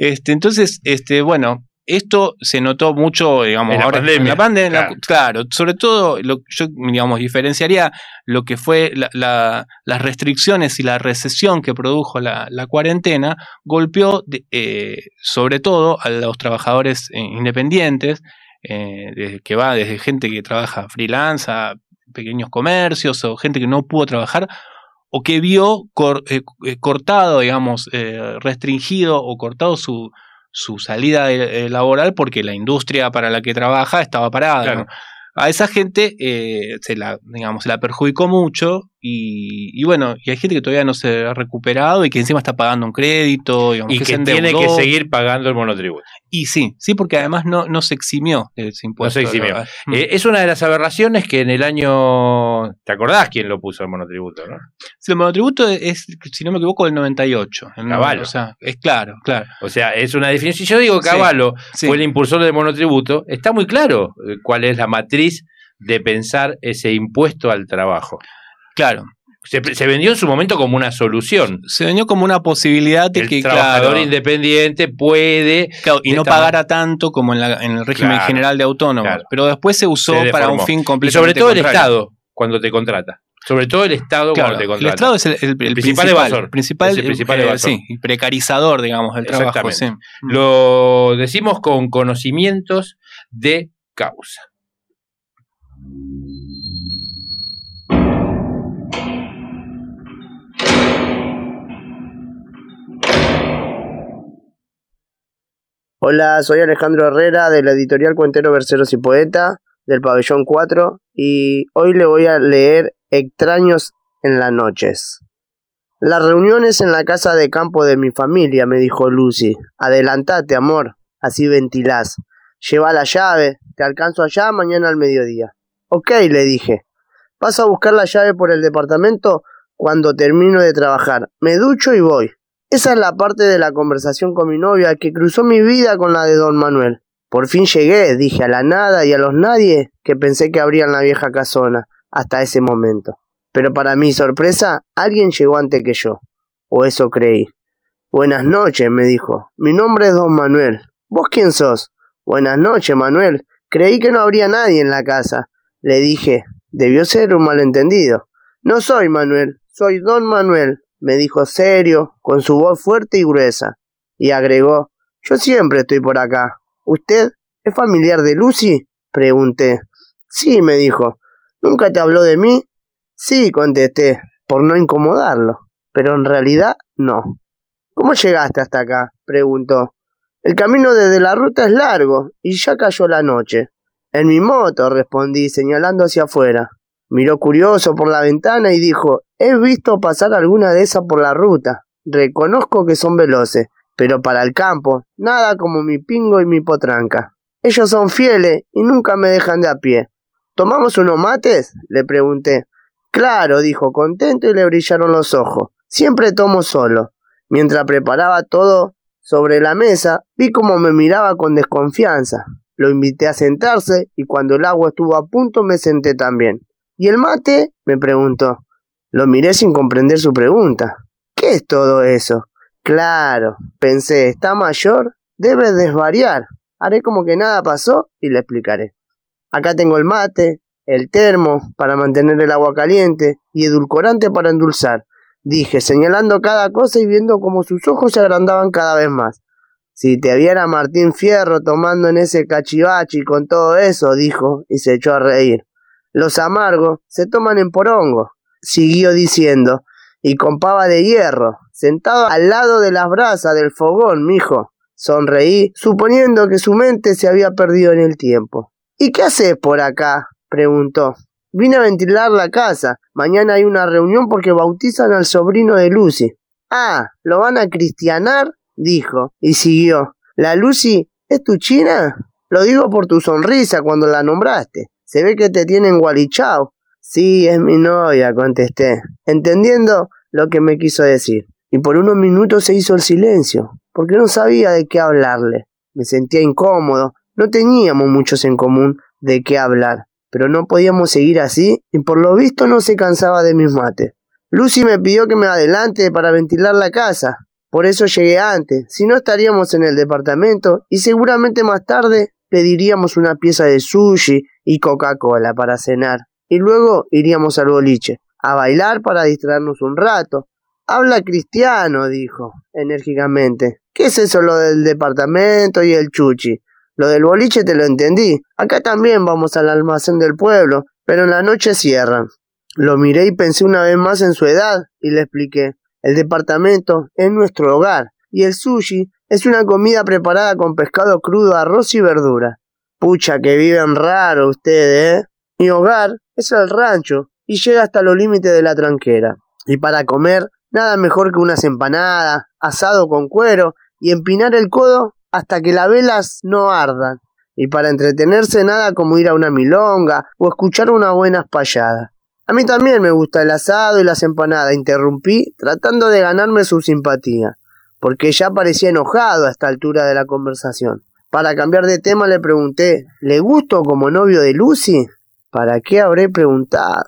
B: Este, entonces, este, bueno, esto se notó mucho, digamos,
A: en la
B: ahora
A: pandemia.
B: En la pandemia, claro. sobre todo, lo, yo, digamos, diferenciaría lo que fue las restricciones y la recesión que produjo la, cuarentena, golpeó eh, sobre todo a los trabajadores eh, independientes, eh, que va desde gente que trabaja freelance a pequeños comercios o gente que no pudo trabajar o que vio cortado, digamos, restringido o cortado su, su salida eh, laboral porque la industria para la que trabaja estaba parada. A esa gente eh, se, la, digamos, se la perjudicó mucho y, bueno, y hay gente que todavía no se ha recuperado y que encima está pagando un crédito.
A: y que, tiene que seguir pagando el monotributo.
B: Y sí, sí, porque además no, no se eximió de ese impuesto.
A: No se eximió. Eh, es una de las aberraciones que en el año. ¿Te acordás quién lo puso el monotributo? ¿no?
B: Sí, el monotributo es, si no me equivoco, del 98.
A: El Caballo.
B: O sea, es claro, claro.
A: O sea, es una definición. Si yo digo Caballo fue el impulsor del monotributo, está muy claro eh, cuál es la matriz de pensar ese impuesto al trabajo.
B: Claro.
A: Se, vendió en su momento como una solución.
B: Se vendió como una posibilidad de
A: el
B: que
A: el trabajador independiente puede
B: y no pagara tanto como en, el régimen general de autónomos. Pero después se usó para un fin completamente
A: sobre todo el Estado cuando te contrata. Sobre todo el Estado cuando te contrata.
B: El Estado es el, principal, evasor. Principal, el principal eh, sí, precarizador, digamos, del trabajo. Sí.
A: Lo decimos con conocimientos de causa.
I: Hola, soy Alejandro Herrera de la editorial Cuentero Verseros y Poeta del Pabellón 4 y hoy le voy a leer Extraños en las noches. Las reuniones en la casa de campo de mi familia, me dijo Lucy. Adelantate, amor, así ventilás. Lleva la llave, te alcanzo allá mañana al mediodía. Ok, le dije. Vas a buscar la llave por el departamento cuando termino de trabajar. Me ducho y voy. Esa es la parte de la conversación con mi novia que cruzó mi vida con la de don Manuel. Por fin llegué, dije a la nada y a los nadie que pensé que habría en la vieja casona hasta ese momento. Pero para mi sorpresa, alguien llegó antes que yo. O eso creí. Buenas noches, me dijo. Mi nombre es don Manuel. ¿Vos quién sos? Buenas noches, Manuel. Creí que no habría nadie en la casa. Le dije, debió ser un malentendido. No soy Manuel, soy don Manuel me dijo serio, con su voz fuerte y gruesa, y agregó Yo siempre estoy por acá. ¿Usted es familiar de Lucy? pregunté. Sí, me dijo. ¿Nunca te habló de mí? Sí, contesté, por no incomodarlo. Pero en realidad no. ¿Cómo llegaste hasta acá? preguntó. El camino desde la ruta es largo, y ya cayó la noche. En mi moto, respondí, señalando hacia afuera. Miró curioso por la ventana y dijo He visto pasar alguna de esas por la ruta. Reconozco que son veloces, pero para el campo, nada como mi pingo y mi potranca. Ellos son fieles y nunca me dejan de a pie. ¿Tomamos unos mates? le pregunté. Claro, dijo contento y le brillaron los ojos. Siempre tomo solo. Mientras preparaba todo sobre la mesa, vi cómo me miraba con desconfianza. Lo invité a sentarse y cuando el agua estuvo a punto me senté también. ¿Y el mate? me preguntó. Lo miré sin comprender su pregunta. ¿Qué es todo eso? Claro, pensé, está mayor, debe desvariar. Haré como que nada pasó y le explicaré. Acá tengo el mate, el termo para mantener el agua caliente y edulcorante para endulzar, dije, señalando cada cosa y viendo cómo sus ojos se agrandaban cada vez más. Si te viera Martín Fierro tomando en ese cachivachi con todo eso, dijo, y se echó a reír. Los amargos se toman en porongo, siguió diciendo, y con pava de hierro, sentado al lado de las brasas del fogón, mijo. Sonreí, suponiendo que su mente se había perdido en el tiempo. ¿Y qué haces por acá? preguntó. Vine a ventilar la casa. Mañana hay una reunión porque bautizan al sobrino de Lucy. Ah, ¿lo van a cristianar? dijo, y siguió. ¿La Lucy es tu china? Lo digo por tu sonrisa cuando la nombraste. Se ve que te tienen gualichao. Sí, es mi novia, contesté, entendiendo lo que me quiso decir. Y por unos minutos se hizo el silencio, porque no sabía de qué hablarle. Me sentía incómodo, no teníamos muchos en común de qué hablar, pero no podíamos seguir así y por lo visto no se cansaba de mis mates. Lucy me pidió que me adelante para ventilar la casa, por eso llegué antes, si no estaríamos en el departamento y seguramente más tarde pediríamos una pieza de sushi y Coca-Cola para cenar. Y luego iríamos al boliche, a bailar para distraernos un rato. Habla cristiano, dijo, enérgicamente. ¿Qué es eso lo del departamento y el chuchi? Lo del boliche te lo entendí. Acá también vamos al almacén del pueblo, pero en la noche cierran. Lo miré y pensé una vez más en su edad y le expliqué. El departamento es nuestro hogar y el sushi es una comida preparada con pescado crudo, arroz y verdura. Pucha que viven raro ustedes, ¿eh? Mi hogar es el rancho y llega hasta los límites de la tranquera. Y para comer, nada mejor que unas empanadas, asado con cuero y empinar el codo hasta que las velas no ardan. Y para entretenerse nada como ir a una milonga o escuchar una buena espallada. A mí también me gusta el asado y las empanadas, interrumpí, tratando de ganarme su simpatía, porque ya parecía enojado a esta altura de la conversación. Para cambiar de tema le pregunté, ¿le gusto como novio de Lucy? ¿Para qué habré preguntado?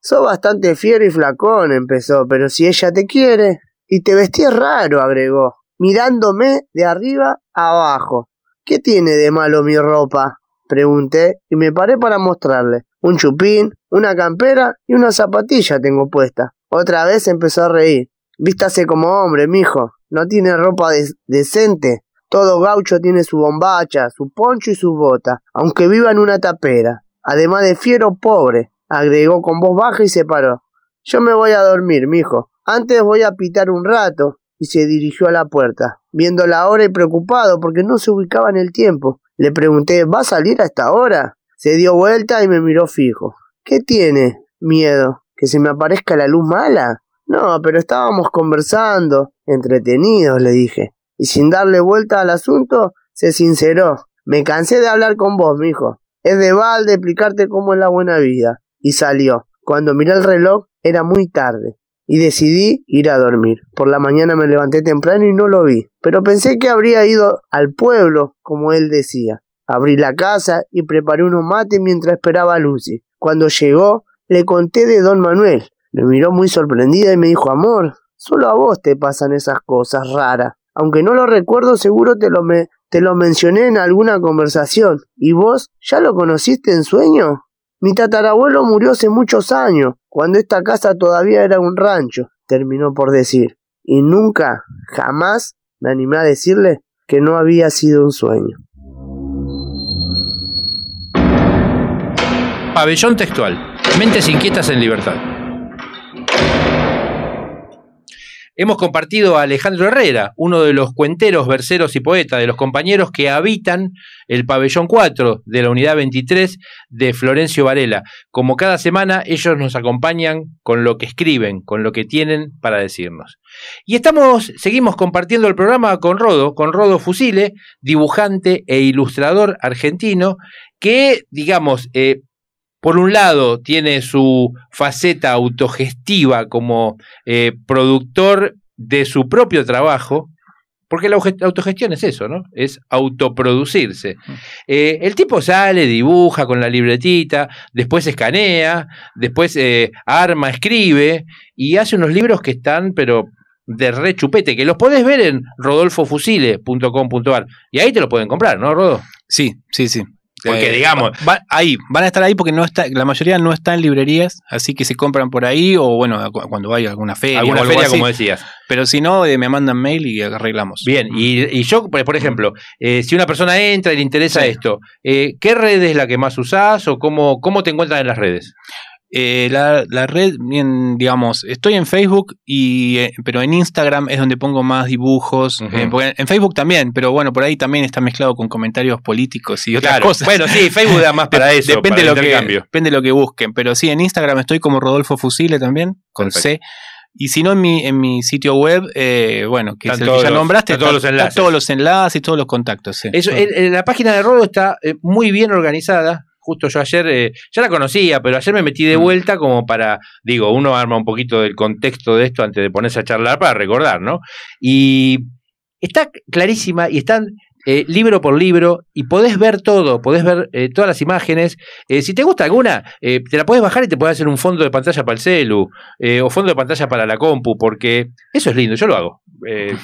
I: Sos bastante fiero y flacón, empezó, pero si ella te quiere. Y te vestís raro, agregó, mirándome de arriba a abajo. ¿Qué tiene de malo mi ropa? Pregunté y me paré para mostrarle. Un chupín, una campera y una zapatilla tengo puesta. Otra vez empezó a reír. Vístase como hombre, mijo. No tiene ropa decente. Todo gaucho tiene su bombacha, su poncho y su bota, aunque viva en una tapera. Además de fiero pobre, agregó con voz baja y se paró. Yo me voy a dormir, mijo. Antes voy a pitar un rato. Y se dirigió a la puerta, viendo la hora y preocupado porque no se ubicaba en el tiempo. Le pregunté, ¿va a salir a esta hora? Se dio vuelta y me miró fijo. ¿Qué tiene? Miedo. ¿Que se me aparezca la luz mala? No, pero estábamos conversando, entretenidos, le dije. Y sin darle vuelta al asunto, se sinceró. Me cansé de hablar con vos, mijo. Es de balde explicarte cómo es la buena vida. Y salió. Cuando miré el reloj, era muy tarde. Y decidí ir a dormir. Por la mañana me levanté temprano y no lo vi. Pero pensé que habría ido al pueblo, como él decía. Abrí la casa y preparé unos mates mientras esperaba a Lucy. Cuando llegó, le conté de don Manuel. Me miró muy sorprendida y me dijo, amor, solo a vos te pasan esas cosas raras. Aunque no lo recuerdo, seguro te lo, me, te lo mencioné en alguna conversación. ¿Y vos ya lo conociste en sueño? Mi tatarabuelo murió hace muchos años, cuando esta casa todavía era un rancho, terminó por decir. Y nunca, jamás me animé a decirle que no había sido un sueño.
A: Pabellón textual. Mentes inquietas en libertad. Hemos compartido a Alejandro Herrera, uno de los cuenteros, verseros y poetas, de los compañeros que habitan el pabellón 4 de la unidad 23 de Florencio Varela. Como cada semana, ellos nos acompañan con lo que escriben, con lo que tienen para decirnos. Y estamos, seguimos compartiendo el programa con Rodo, con Rodo Fusile, dibujante e ilustrador argentino, que, digamos, eh, por un lado, tiene su faceta autogestiva como eh, productor de su propio trabajo, porque la autogestión es eso, ¿no? Es autoproducirse. Eh, el tipo sale, dibuja con la libretita, después escanea, después eh, arma, escribe y hace unos libros que están, pero de re chupete, que los podés ver en rodolfofusile.com.ar y ahí te lo pueden comprar, ¿no, Rodo?
B: Sí, sí, sí.
A: Porque
B: Eh,
A: digamos,
B: va- ahí, van a estar ahí porque no está, la mayoría no está en librerías, así que se compran por ahí o bueno, cu- cuando a alguna feria.
A: alguna
B: o algo
A: feria,
B: así.
A: como decías.
B: Pero si no, eh, me mandan mail y arreglamos.
A: Bien, y, y yo, por por ejemplo, eh, si una persona entra y le interesa
B: Sí.
A: esto, eh, ¿qué red es la que más usás o cómo, cómo te encuentran en las redes?
B: Eh, la, la red, bien, digamos, estoy en Facebook, y, eh, pero en Instagram es donde pongo más dibujos. Eh, en Facebook también, pero bueno, por ahí también está mezclado con comentarios políticos y otras
A: Claro.
B: cosas.
A: Bueno, sí, Facebook da más para eso.
B: depende,
A: para
B: lo que, depende de lo que busquen. Pero sí, en Instagram estoy como Rodolfo Fusile también, con C. Y si no, en mi, en mi sitio web, eh, bueno, que es el que ya
A: los-
B: nombraste,
A: están todos los
B: está-
A: enlaces.
B: todos los enlaces y todos los contactos. sí.
A: Eso, el- el- la página de Rodo está eh, muy bien organizada. Justo yo ayer, eh, ya la conocía, pero ayer me metí de
B: Mm.
A: vuelta como para, digo, uno arma un poquito del contexto de esto antes de ponerse a charlar para recordar, ¿no? Y está clarísima y están eh, libro por libro y podés ver todo, podés ver eh, todas las imágenes. Eh, si te gusta alguna, te la podés bajar y te podés hacer un fondo de pantalla para el celu o fondo de pantalla para la compu, porque eso es lindo, yo lo hago.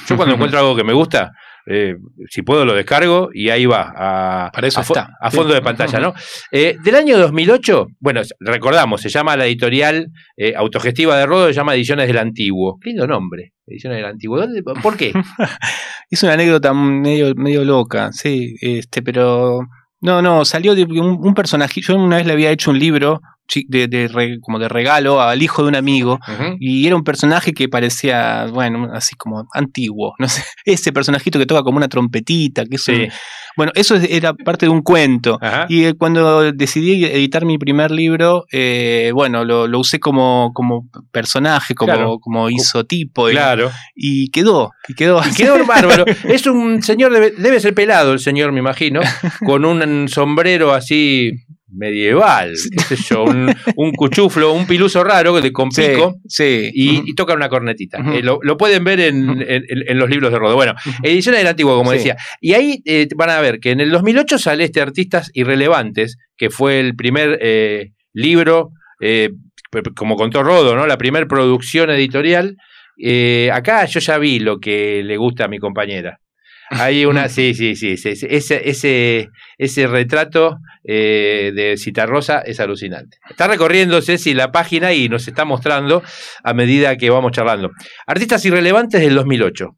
A: Yo cuando encuentro algo que me gusta, eh, si puedo lo descargo y ahí va, a,
B: Para eso
A: a, fo-
B: está.
A: a fondo de pantalla, ¿no? Eh, del año 2008, bueno, recordamos, se llama la editorial eh, autogestiva de Rodo, se llama Ediciones del Antiguo. Qué lindo nombre, Ediciones del Antiguo. ¿Dónde- ¿Por qué?
B: Es una anécdota medio, medio loca, sí, este, pero no, no, salió de un, un personaje. Yo una vez le había hecho un libro de, como de regalo al hijo de un amigo y era un personaje que parecía, bueno, así como antiguo, no sé, ese personajito que toca como una trompetita, que es
A: Sí.
B: bueno, eso es- era parte de un cuento.
A: Ajá.
B: Y eh, cuando decidí editar mi primer libro, eh, bueno, lo, lo usé como, como personaje, como,
A: Claro.
B: como isotipo.
A: Claro.
B: Y quedó, y quedó
A: Y quedó bárbaro. Es un señor, debe, debe ser pelado el señor, me imagino, con un sombrero así medieval, qué sé yo, un, un cuchuflo, un piluso raro de con
B: Sí,
A: pico.
B: sí.
A: Y, toca una cornetita. Eh, lo, lo pueden ver en,
B: Ujú.
A: en- en los libros de Rodo. Bueno, ediciones del antiguo, como
B: Sí.
A: decía. Y ahí eh, van a ver que en el 2008 sale este Artistas Irrelevantes, que fue el primer eh, libro, como contó Rodo, ¿no? La primera producción editorial. Acá yo ya vi lo que le gusta a mi compañera. Hay una, sí, sí, sí, sí, ese, ese, ese retrato eh, de Citarrosa es alucinante. Está recorriendo Ceci la página y nos está mostrando a medida que vamos charlando. Artistas irrelevantes del 2008.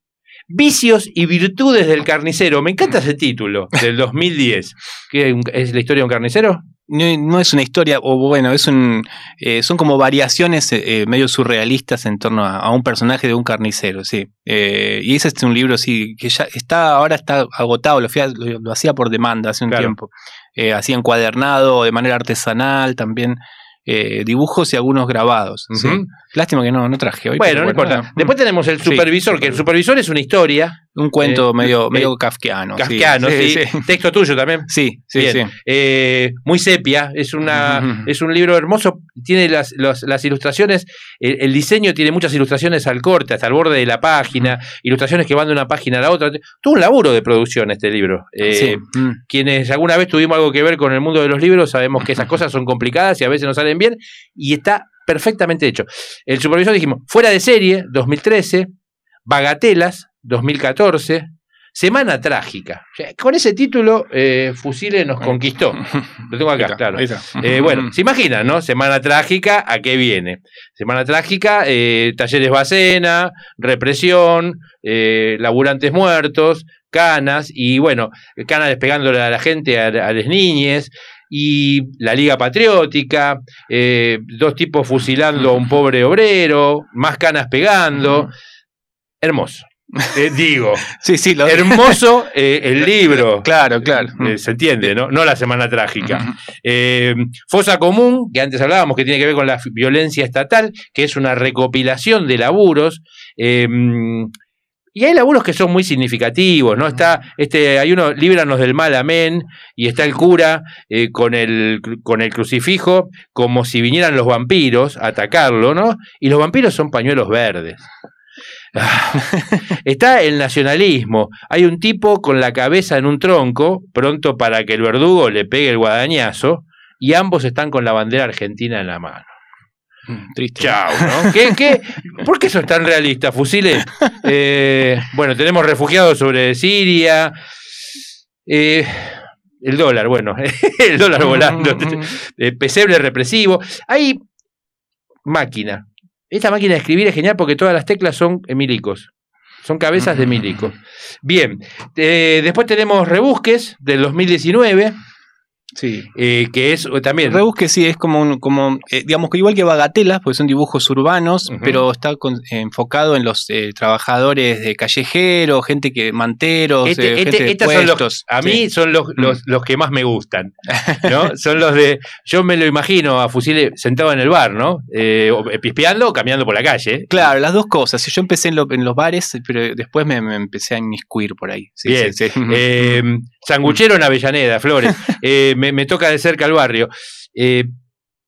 A: Vicios y virtudes del carnicero. Me encanta ese título del 2010. ¿Qué, ¿Es la historia de un carnicero?
B: No, no es una historia, o bueno, es un, eh, son como variaciones eh, eh, medio surrealistas en torno a, a un personaje de un carnicero, sí. Eh, y ese es un libro, sí, que ya está, ahora está agotado, lo, fui a- lo, lo hacía por demanda hace un
A: Claro.
B: tiempo. Eh, hacía encuadernado, de manera artesanal también, eh, dibujos y algunos grabados. sí. Lástima que no, no traje hoy.
A: Bueno, no importa.
B: nada.
A: Después tenemos el
B: Sí.
A: supervisor, que el supervisor es una historia.
B: Un cuento
A: eh,
B: medio,
A: eh,
B: medio kafkiano. sí.
A: Kafkiano, sí,
B: sí.
A: Texto tuyo también.
B: Sí, sí,
A: Bien.
B: sí.
A: Eh, muy sepia, es, una, es un libro hermoso, tiene las, las ilustraciones, el, el diseño tiene muchas ilustraciones al corte, hasta el borde de la página, ilustraciones que van de una página a la otra. Tuvo un laburo de producción este libro.
B: Sí. Mm.
A: Quienes alguna vez tuvimos algo que ver con el mundo de los libros, sabemos que esas cosas son complicadas y a veces no salen bien, y está perfectamente hecho. El supervisor dijimos, fuera de serie, 2013, Bagatelas, 2014, Semana Trágica. O sea, con ese título, eh, Fusile nos conquistó. Lo tengo acá,
B: está,
A: claro. Eh, bueno, se imaginan, ¿no? Semana Trágica, ¿a qué viene? Semana Trágica, eh, talleres Bacena, represión, eh, laburantes muertos, canas, y bueno, canas despegándole a la gente, a, a las niñes, y la Liga Patriótica, eh, dos tipos fusilando a un pobre obrero, más canas pegando. Hermoso. Eh, digo,
B: Sí, sí, lo
A: hermoso eh, el libro.
B: Claro, claro.
A: Eh, se entiende, ¿no? No la semana trágica. Fosa Común, que antes hablábamos, que tiene que ver con la violencia estatal, que es una recopilación de laburos. Y hay laburos que son muy significativos, ¿no? Está, este, hay uno, líbranos del mal, amén, y está el cura eh, con, el, con el crucifijo, como si vinieran los vampiros a atacarlo, ¿no? Y los vampiros son pañuelos verdes. Ah, Está el nacionalismo. Hay un tipo con la cabeza en un tronco, pronto para que el verdugo le pegue el guadañazo, y ambos están con la bandera argentina en la mano.
B: Mm, Triste.
A: Chao, ¿no? ¿Qué, qué? ¿Por qué sos tan realista, Fusile? Eh, bueno, tenemos refugiados sobre Siria. Eh, el dólar, bueno, el dólar volando, eh, pesebre represivo. Hay máquina. Esta máquina de escribir es genial porque todas las teclas son milicos. Son cabezas de milicos. Bien, eh, después tenemos Rebusques del 2019.
B: Sí.
A: Eh, que es también.
B: Rebusque sí, es como, un, como eh, digamos que igual que Bagatelas, porque son dibujos urbanos, pero está enfocado en los eh, trabajadores de callejero, gente que manteros,
A: este,
B: este,
A: gente
B: de
A: son los, A mí son los, los, los, que más me gustan. ¿no? son los de. Yo me lo imagino a Fusile sentado en el bar, ¿no? pispeando o caminando por la calle.
B: Claro, las dos cosas. Yo empecé en, los bares, pero después me, empecé a inmiscuir por ahí.
A: Sí, Bien. sanguchero en Avellaneda, Flores. me, toca de cerca el barrio. Eh,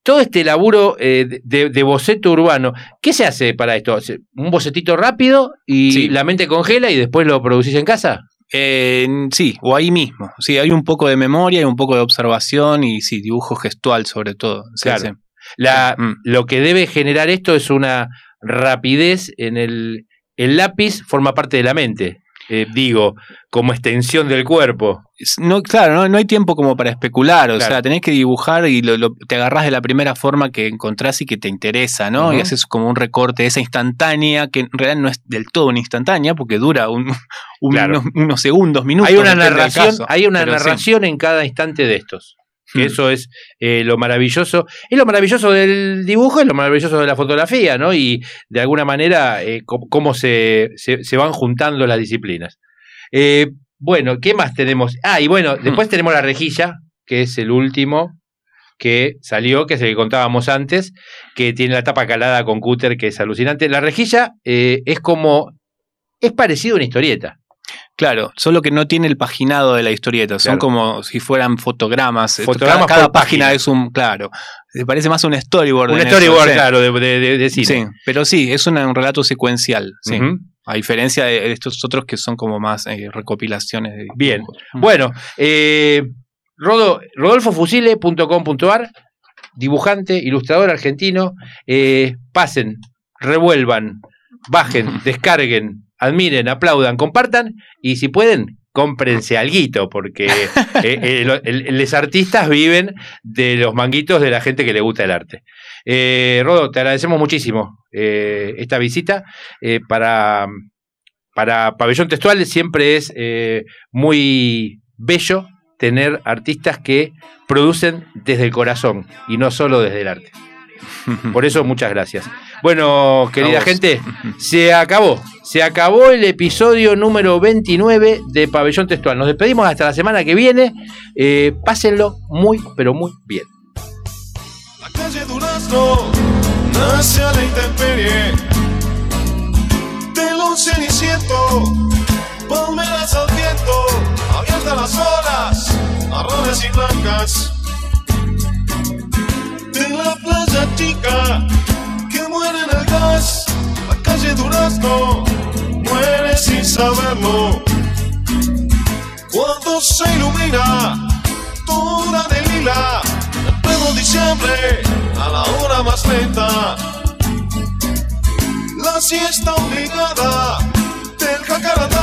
A: todo este laburo eh, de, boceto urbano, ¿qué se hace para esto? ¿Un bocetito rápido y la mente congela y después lo producís en casa?
B: Eh, sí, o ahí mismo. Sí, hay un poco de memoria, hay un poco de observación y sí, dibujo gestual sobre todo.
A: claro. La, mm. Lo que debe generar esto es una rapidez en el... El lápiz forma parte de la mente. Eh, digo, como extensión del cuerpo.
B: No, claro, no, hay tiempo como para especular, o sea, tenés que dibujar y te agarrás de la primera forma que encontrás y que te interesa, ¿no? Y haces como un recorte de esa instantánea, que en realidad no es del todo una instantánea, porque dura un, unos, segundos, minutos.
A: Hay una narración, hay una narración en cada instante de estos que eso es eh, lo maravilloso. Es lo maravilloso del dibujo, es lo maravilloso de la fotografía, ¿no? Y de alguna manera, eh, cómo se, se, van juntando las disciplinas. Eh, bueno, ¿qué más tenemos? Ah, y bueno, hmm. después tenemos la rejilla, que es el último que salió, que es el que contábamos antes, que tiene la tapa calada con cúter, que es alucinante. La rejilla es como, es parecido a una historieta.
B: Claro, solo que no tiene el paginado de la historieta, son como si fueran fotogramas.
A: Fotogramas
B: cada, página, es un, claro, se parece más a un storyboard.
A: Un storyboard, claro, de, cine.
B: Sí, pero sí, es un, relato secuencial, sí. A diferencia de estos otros que son como más eh, recopilaciones. De
A: Bien, bueno, eh, rodolfofusile.com.ar, dibujante, ilustrador argentino, eh, pasen, revuelvan, bajen, descarguen, admiren, aplaudan, compartan y si pueden, cómprense alguito, porque eh, eh, los artistas viven de los manguitos de la gente que le gusta el arte. Eh, Rodo, te agradecemos muchísimo esta visita. para, para Pabellón Textual siempre es muy bello tener artistas que producen desde el corazón y no solo desde el arte. Por eso, muchas gracias. Bueno, querida gente, se acabó. Se acabó el episodio número 29 de Pabellón Textual. Nos despedimos hasta la semana que viene. Eh, pásenlo muy, pero muy bien.
J: La calle Durazno nace a la intemperie del ceniciento, palmeras al viento, abiertas las olas, marrones y blancas que muere en el gas. La calle Durazno muere sin saberlo. Cuando se ilumina toda de lila, en pleno diciembre, a la hora más lenta. La siesta obligada del jacaratá.